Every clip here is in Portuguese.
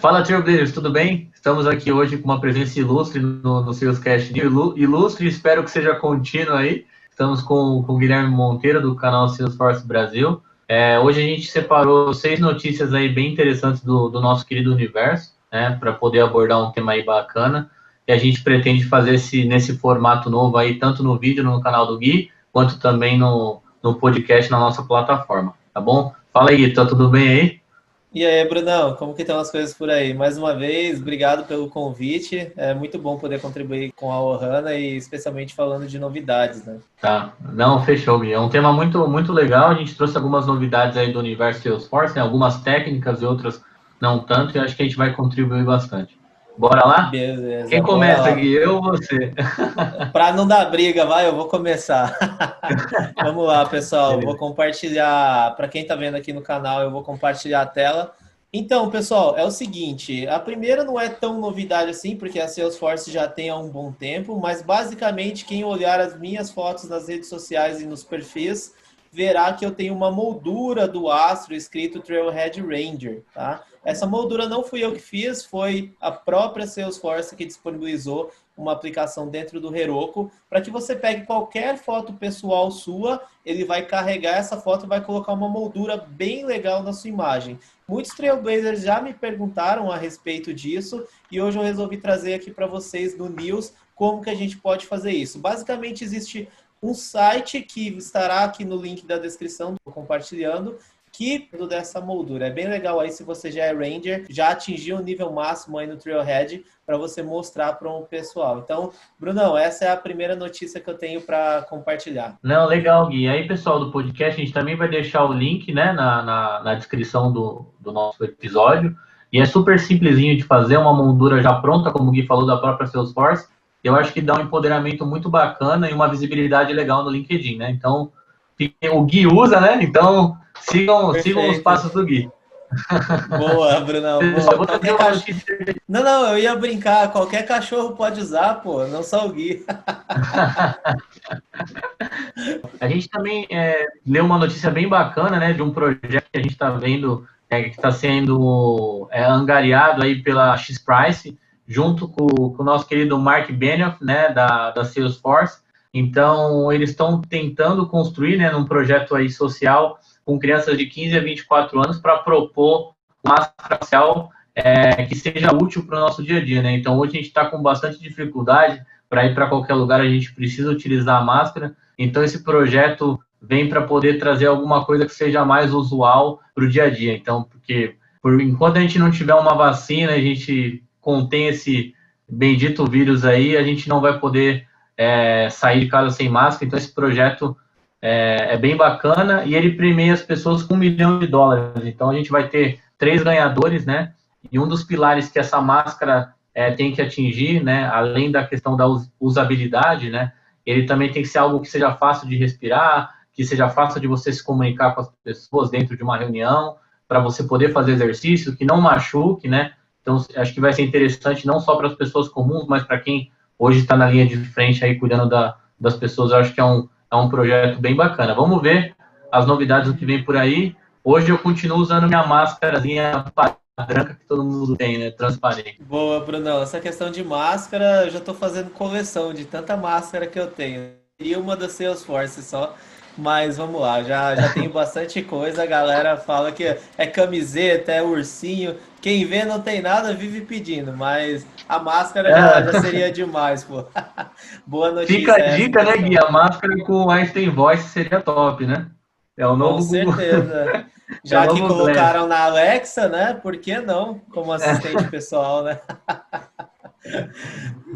Fala, Trailblazers, tudo bem? Estamos aqui hoje com uma presença ilustre no, no Salescast Ilustre, espero que seja contínuo aí. Estamos com, com o Guilherme Monteiro, do canal Salesforce Brasil. É, hoje a gente separou seis notícias aí bem interessantes do, do nosso querido universo, né, para poder abordar um tema aí bacana. E a gente pretende fazer esse, nesse formato novo aí, tanto no vídeo no canal do Gui, quanto também no, no podcast na nossa plataforma, tá bom? Fala aí, tá tudo bem aí? E aí, Brunão, como que estão as coisas por aí? Mais uma vez, obrigado pelo convite. É muito bom poder contribuir com a Ohana e especialmente falando de novidades, né? Tá, não, fechou, Gui. É um tema muito, muito legal. A gente trouxe algumas novidades aí do universo Salesforce, né? algumas técnicas e outras não tanto, e acho que a gente vai contribuir bastante. Bora lá? Beleza. Quem começa, Gui? Eu ou você? Para não dar briga, vai, eu vou começar. Vamos lá, pessoal. Vou compartilhar. Para quem está vendo aqui no canal, eu vou compartilhar a tela. Então, pessoal, é o seguinte: a primeira não é tão novidade assim, porque a Salesforce já tem há um bom tempo, mas basicamente, quem olhar as minhas fotos nas redes sociais e nos perfis verá que eu tenho uma moldura do astro escrito Trailhead Ranger, tá? Essa moldura não fui eu que fiz, foi a própria Salesforce que disponibilizou uma aplicação dentro do Heroku para que você pegue qualquer foto pessoal sua, ele vai carregar essa foto e vai colocar uma moldura bem legal na sua imagem. Muitos Trailblazers já me perguntaram a respeito disso e hoje eu resolvi trazer aqui para vocês no News como que a gente pode fazer isso. Basicamente existe um site que estará aqui no link da descrição, compartilhando, que dessa moldura. É bem legal aí se você já é Ranger, já atingiu o nível máximo aí no Trailhead para você mostrar para o pessoal. Então, Brunão, essa é a primeira notícia que eu tenho para compartilhar. Não, legal, Gui. Aí, pessoal do podcast, a gente também vai deixar o link né, na, na, na descrição do, do nosso episódio. E é super simplesinho de fazer, uma moldura já pronta, como o Gui falou, da própria Salesforce eu acho que dá um empoderamento muito bacana e uma visibilidade legal no LinkedIn, né? Então, o Gui usa, né? Então, sigam, sigam os passos do Gui. Boa, Brunão. Boa. Cachorro... Não, não, eu ia brincar. Qualquer cachorro pode usar, pô, não só o Gui. a gente também é, leu uma notícia bem bacana, né, de um projeto que a gente está vendo, é, que está sendo é, angariado aí pela X-Price, junto com, com, o nosso querido Mark Benioff, né, da, da Salesforce. Então, eles estão tentando construir, né, num projeto aí social com crianças de 15 a 24 anos para propor máscara facial é, que seja útil para o nosso dia a dia, né? Então, hoje a gente está com bastante dificuldade para ir para qualquer lugar, a gente precisa utilizar a máscara. Então, esse projeto vem para poder trazer alguma coisa que seja mais usual para o dia a dia. Então, porque por enquanto a gente não tiver uma vacina, a gente contém esse bendito vírus aí, a gente não vai poder é, sair de casa sem máscara. Então, esse projeto é, é, bem bacana e ele premia as pessoas com um milhão de dólares. Então, a gente vai ter três ganhadores, né? E um dos pilares que essa máscara é, tem que atingir, né? Além da questão da usabilidade, né? Ele também tem que ser algo que seja fácil de respirar, que seja fácil de você se comunicar com as pessoas dentro de uma reunião, para você poder fazer exercício, que não machuque, né? Então, acho que vai ser interessante não só para as pessoas comuns, mas para quem hoje está na linha de frente aí cuidando da, das pessoas. Eu acho que é um, é um projeto bem bacana. Vamos ver as novidades do que vem por aí. Hoje eu continuo usando minha máscarazinha branca que todo mundo tem, né? Transparente. Boa, Brunão. Essa questão de máscara, eu já estou fazendo coleção de tanta máscara que eu tenho. E uma da Salesforce só. Mas vamos lá, já, já tenho bastante coisa. A galera fala que é camiseta, é ursinho. Quem vê não tem nada, vive pedindo, mas a máscara é. já, já, seria demais, pô. Boa notícia. Fica a dica, né, Gui? A máscara com Einstein Voice seria top, né? É o novo. Com certeza. Já é que colocaram na Alexa, né? Por que não? Como assistente pessoal, né?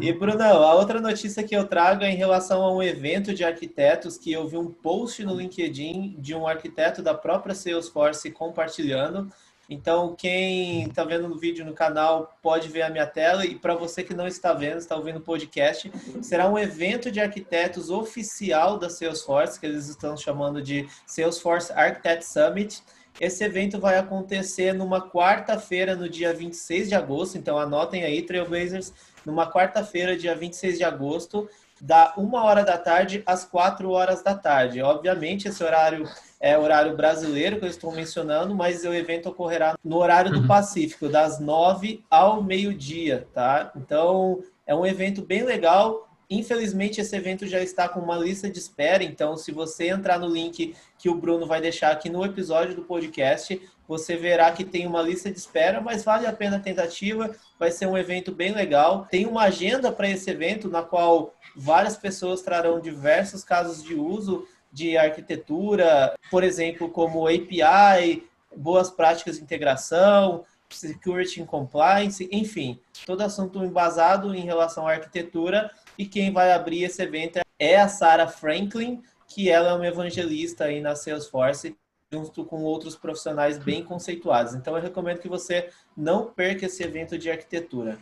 E, Brunão, a outra notícia que eu trago é em relação a um evento de arquitetos que eu vi um post no LinkedIn de um arquiteto da própria Salesforce compartilhando Então, quem está vendo no vídeo no canal pode ver a minha tela. E para você que não está vendo, está ouvindo o podcast, será um evento de arquitetos oficial da Salesforce, que eles estão chamando de Salesforce Architect Summit. Esse evento vai acontecer numa quarta-feira, no dia 26 de agosto. Então, anotem aí, Trailblazers, numa quarta-feira, dia 26 de agosto da uma hora da tarde às quatro horas da tarde. Obviamente, esse horário é horário brasileiro que eu estou mencionando, mas o evento ocorrerá no horário do uhum. Pacífico, das nove ao meio-dia, tá? Então, é um evento bem legal. Infelizmente, esse evento já está com uma lista de espera, então, se você entrar no link que o Bruno vai deixar aqui no episódio do podcast, você verá que tem uma lista de espera, mas vale a pena a tentativa. Vai ser um evento bem legal. Tem uma agenda para esse evento, na qual várias pessoas trarão diversos casos de uso de arquitetura, por exemplo, como API, boas práticas de integração, security and compliance, enfim, todo assunto embasado em relação à arquitetura. E quem vai abrir esse evento é a Sarah Franklin, que ela é uma evangelista aí na Salesforce, junto com outros profissionais bem conceituados. Então, eu recomendo que você não perca esse evento de arquitetura.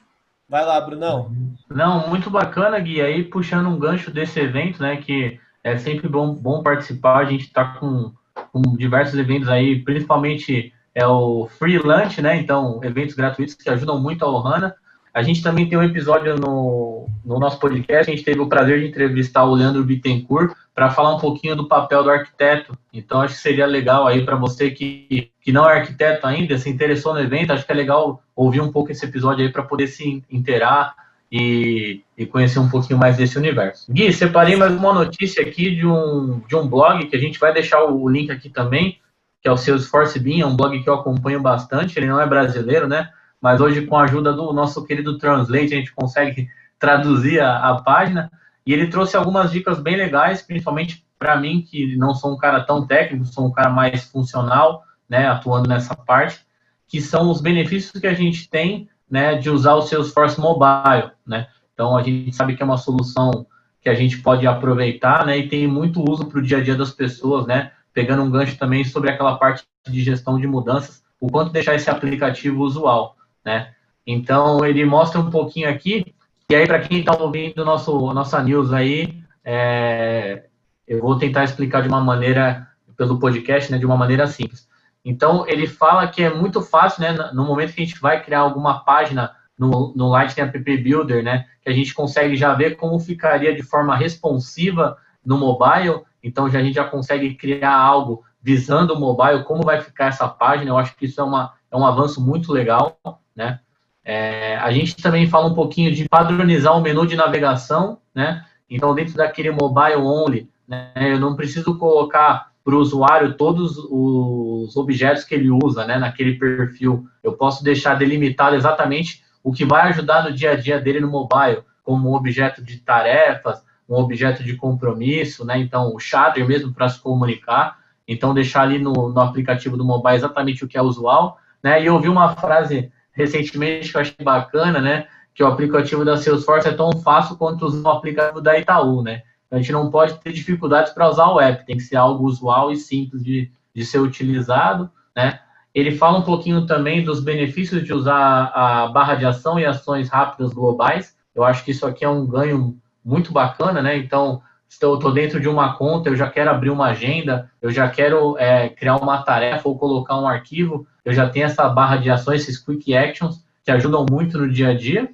Vai lá, Brunão. Não, muito bacana, Gui. Aí puxando um gancho desse evento, né? Que é sempre bom, bom participar. A gente está com, com diversos eventos aí, principalmente é o Free Lunch, né? Então, eventos gratuitos que ajudam muito a Ohana. A gente também tem um episódio no, no nosso podcast, a gente teve o prazer de entrevistar o Leandro Bittencourt para falar um pouquinho do papel do arquiteto. Então, acho que seria legal aí para você que, que não é arquiteto ainda, se interessou no evento, acho que é legal ouvir um pouco esse episódio aí para poder se inteirar e, e, conhecer um pouquinho mais desse universo. Gui, separei mais uma notícia aqui de um, de um blog que a gente vai deixar o link aqui também, que é o Salesforce Bean, é um blog que eu acompanho bastante, ele não é brasileiro, né? Mas hoje com a ajuda do nosso querido Translate a gente consegue traduzir a, a página. E ele trouxe algumas dicas bem legais, principalmente para mim, que não sou um cara tão técnico, sou um cara mais funcional, né, atuando nessa parte, que são os benefícios que a gente tem, né, de usar o Salesforce Mobile, né. Então, a gente sabe que é uma solução que a gente pode aproveitar, né, e tem muito uso para o dia a dia das pessoas, né, pegando um gancho também sobre aquela parte de gestão de mudanças, o quanto deixar esse aplicativo usual né? Então ele mostra um pouquinho aqui, e aí para quem está ouvindo nosso nossa news aí, é, eu vou tentar explicar de uma maneira pelo podcast, né, de uma maneira simples. Então ele fala que é muito fácil, né, no momento que a gente vai criar alguma página no, no Lightning App Builder, né, que a gente consegue já ver como ficaria de forma responsiva no mobile. Então já a gente já consegue criar algo visando o mobile, como vai ficar essa página. Eu acho que isso é uma é um avanço muito legal né? É, a gente também fala um pouquinho de padronizar o menu de navegação, né? Então, dentro daquele mobile only, né, eu não preciso colocar para o usuário todos os objetos que ele usa, né, naquele perfil. Eu posso deixar delimitado exatamente o que vai ajudar no dia a dia dele no mobile, como um objeto de tarefas, um objeto de compromisso, né? Então, o shader mesmo para se comunicar. Então, deixar ali no, no aplicativo do mobile exatamente o que é usual, né? E eu ouvi uma frase recentemente que eu achei bacana, né? Que o aplicativo da Salesforce é tão fácil quanto o aplicativo da Itaú, né? A gente não pode ter dificuldades para usar o app, tem que ser algo usual e simples de, de ser utilizado, né? Ele fala um pouquinho também dos benefícios de usar a barra de ação e ações rápidas globais. Eu acho que isso aqui é um ganho muito bacana, né? Então, estou, estou dentro de uma conta, eu já quero abrir uma agenda, eu já quero é, criar uma tarefa ou colocar um arquivo, eu já tenho essa barra de ações, esses quick actions, que ajudam muito no dia a dia,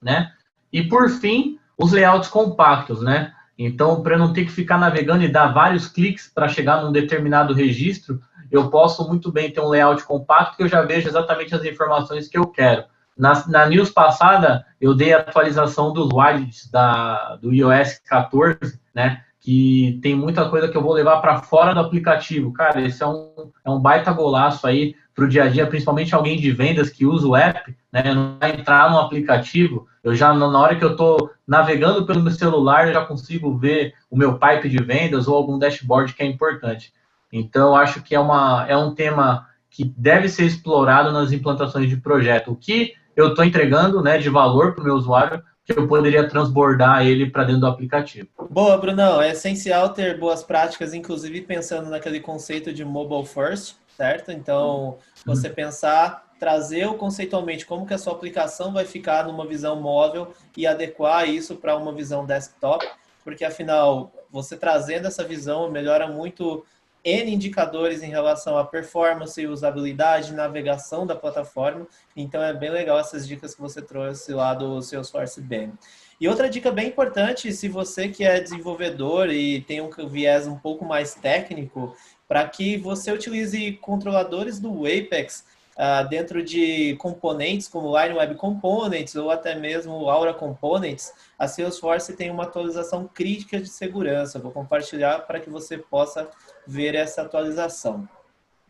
né? E por fim, os layouts compactos, né? Então, para não ter que ficar navegando e dar vários cliques para chegar num determinado registro, eu posso muito bem ter um layout compacto que eu já vejo exatamente as informações que eu quero. Na, na news passada, eu dei a atualização dos widgets da, do iOS 14, né? Que tem muita coisa que eu vou levar para fora do aplicativo. Cara, esse é um, é um baita golaço aí para o dia a dia, principalmente alguém de vendas que usa o app, né? Não vai entrar no aplicativo. Eu já, na hora que eu estou navegando pelo meu celular, eu já consigo ver o meu pipe de vendas ou algum dashboard que é importante. Então, acho que é, uma, é um tema que deve ser explorado nas implantações de projeto. O que eu estou entregando né, de valor para o meu usuário que eu poderia transbordar ele para dentro do aplicativo. Boa, Brunão. É essencial ter boas práticas, inclusive pensando naquele conceito de mobile first. certo? Então, você pensar, trazer o conceitualmente como que a sua aplicação vai ficar numa visão móvel e adequar isso para uma visão desktop, porque afinal, você trazendo essa visão melhora muito N indicadores em relação à performance, usabilidade, navegação da plataforma. Então é bem legal essas dicas que você trouxe lá do Salesforce BEM. E outra dica bem importante, se você que é desenvolvedor e tem um viés um pouco mais técnico, para que você utilize controladores do Apex uh, dentro de componentes como Line Web Components ou até mesmo Aura Components, a Salesforce tem uma atualização crítica de segurança. Vou compartilhar para que você possa ver essa atualização.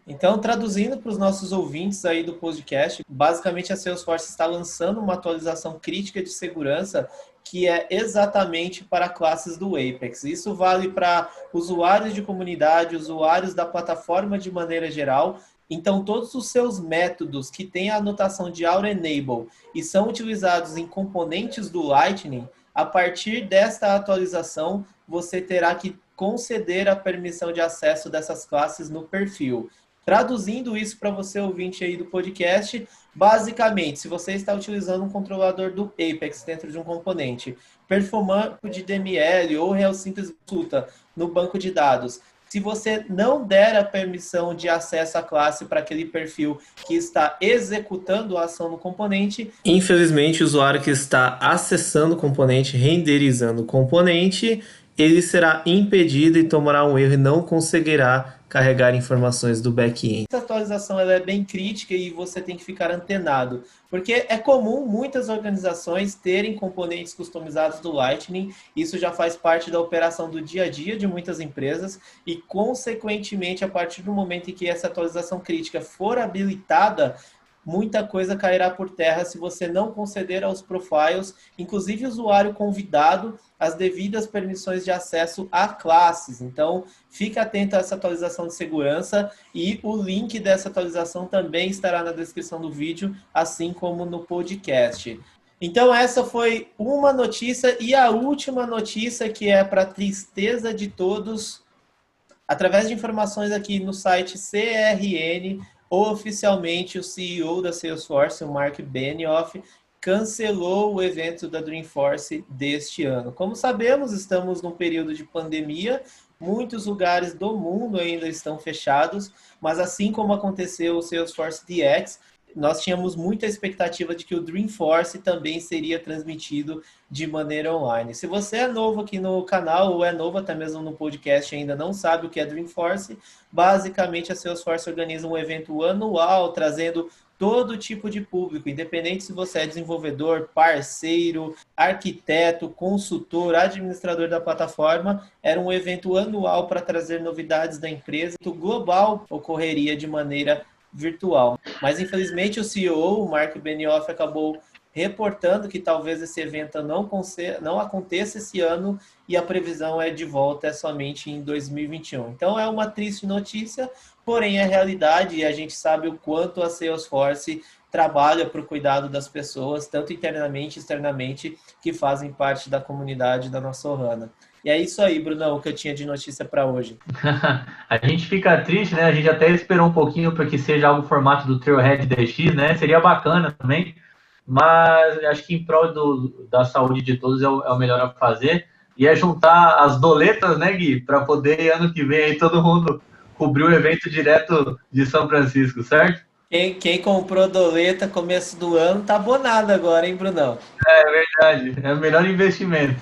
Então, traduzindo para os nossos ouvintes aí do podcast, basicamente a Salesforce está lançando uma atualização crítica de segurança que é exatamente para classes do Apex. Isso vale para usuários de comunidade, usuários da plataforma de maneira geral. Então, todos os seus métodos que têm a anotação de Aura Enable e são utilizados em componentes do Lightning, a partir desta atualização, você terá que conceder a permissão de acesso dessas classes no perfil. Traduzindo isso para você, ouvinte aí do podcast, basicamente, se você está utilizando um controlador do Apex dentro de um componente, performando de DML ou Real Simples Consulta no banco de dados, se você não der a permissão de acesso à classe para aquele perfil que está executando a ação no componente, infelizmente o usuário que está acessando o componente, renderizando o componente, ele será impedido e tomará um erro e não conseguirá carregar informações do back-end. Essa atualização ela é bem crítica e você tem que ficar antenado, porque é comum muitas organizações terem componentes customizados do Lightning, isso já faz parte da operação do dia a dia de muitas empresas e, consequentemente, a partir do momento em que essa atualização crítica for habilitada, muita coisa cairá por terra se você não conceder aos profiles, inclusive usuário convidado, as devidas permissões de acesso a classes. Então, fique atento a essa atualização de segurança e o link dessa atualização também estará na descrição do vídeo, assim como no podcast. Então, essa foi uma notícia e a última notícia que é para tristeza de todos, através de informações aqui no site CRN, oficialmente o CEO da Salesforce, o Mark Benioff, cancelou o evento da Dreamforce deste ano. Como sabemos, estamos num período de pandemia, muitos lugares do mundo ainda estão fechados, mas assim como aconteceu o Salesforce DX, nós tínhamos muita expectativa de que o Dreamforce também seria transmitido de maneira online. Se você é novo aqui no canal ou é novo até mesmo no podcast ainda não sabe o que é Dreamforce, basicamente a Salesforce organiza um evento anual trazendo todo tipo de público, independente se você é desenvolvedor, parceiro, arquiteto, consultor, administrador da plataforma, era um evento anual para trazer novidades da empresa. O global ocorreria de maneira virtual. Mas infelizmente o CEO, o Mark Benioff, acabou reportando que talvez esse evento não, não aconteça esse ano e a previsão é de volta é somente em 2021. Então é uma triste notícia, porém é realidade e a gente sabe o quanto a Salesforce trabalha para o cuidado das pessoas, tanto internamente e externamente, que fazem parte da comunidade da nossa Ohana. E é isso aí, Brunão, que eu tinha de notícia para hoje. a gente fica triste, né? A gente até esperou um pouquinho para que seja algo formato do Trailhead DX, né? Seria bacana também, mas acho que em prol do, da saúde de todos é o, é o melhor a fazer. E é juntar as doletas, né, Gui? Para poder, ano que vem, aí todo mundo cobrir o evento direto de São Francisco, certo? Quem, quem comprou doleta começo do ano tá abonado agora, hein, Brunão? É verdade, é o melhor investimento.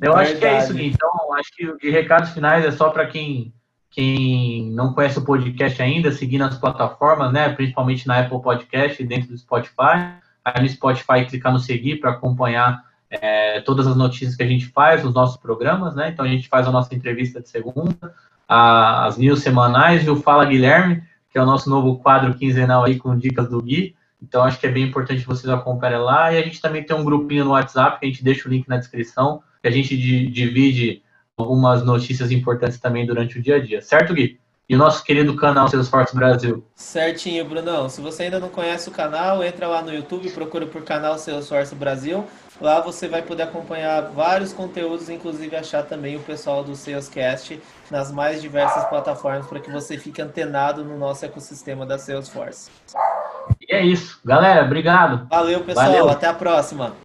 Eu Verdade. acho que é isso, Gui. Então, acho que de recados finais é só para quem, quem não conhece o podcast ainda, seguir nas plataformas, né? Principalmente na Apple Podcast e dentro do Spotify. Aí no Spotify clicar no seguir para acompanhar é, todas as notícias que a gente faz, os nossos programas, né? Então a gente faz a nossa entrevista de segunda, a, as news semanais e o Fala Guilherme, que é o nosso novo quadro quinzenal aí com dicas do Gui. Então acho que é bem importante vocês acompanharem lá. E a gente também tem um grupinho no WhatsApp, que a gente deixa o link na descrição que a gente divide algumas notícias importantes também durante o dia a dia. Certo, Gui? E o nosso querido canal Salesforce Brasil. Certinho, Brunão. Se você ainda não conhece o canal, entra lá no YouTube, procura por canal Salesforce Brasil. Lá você vai poder acompanhar vários conteúdos, inclusive achar também o pessoal do Salescast nas mais diversas plataformas para que você fique antenado no nosso ecossistema da Salesforce. E é isso. Galera, obrigado. Valeu, pessoal. Valeu. Até a próxima.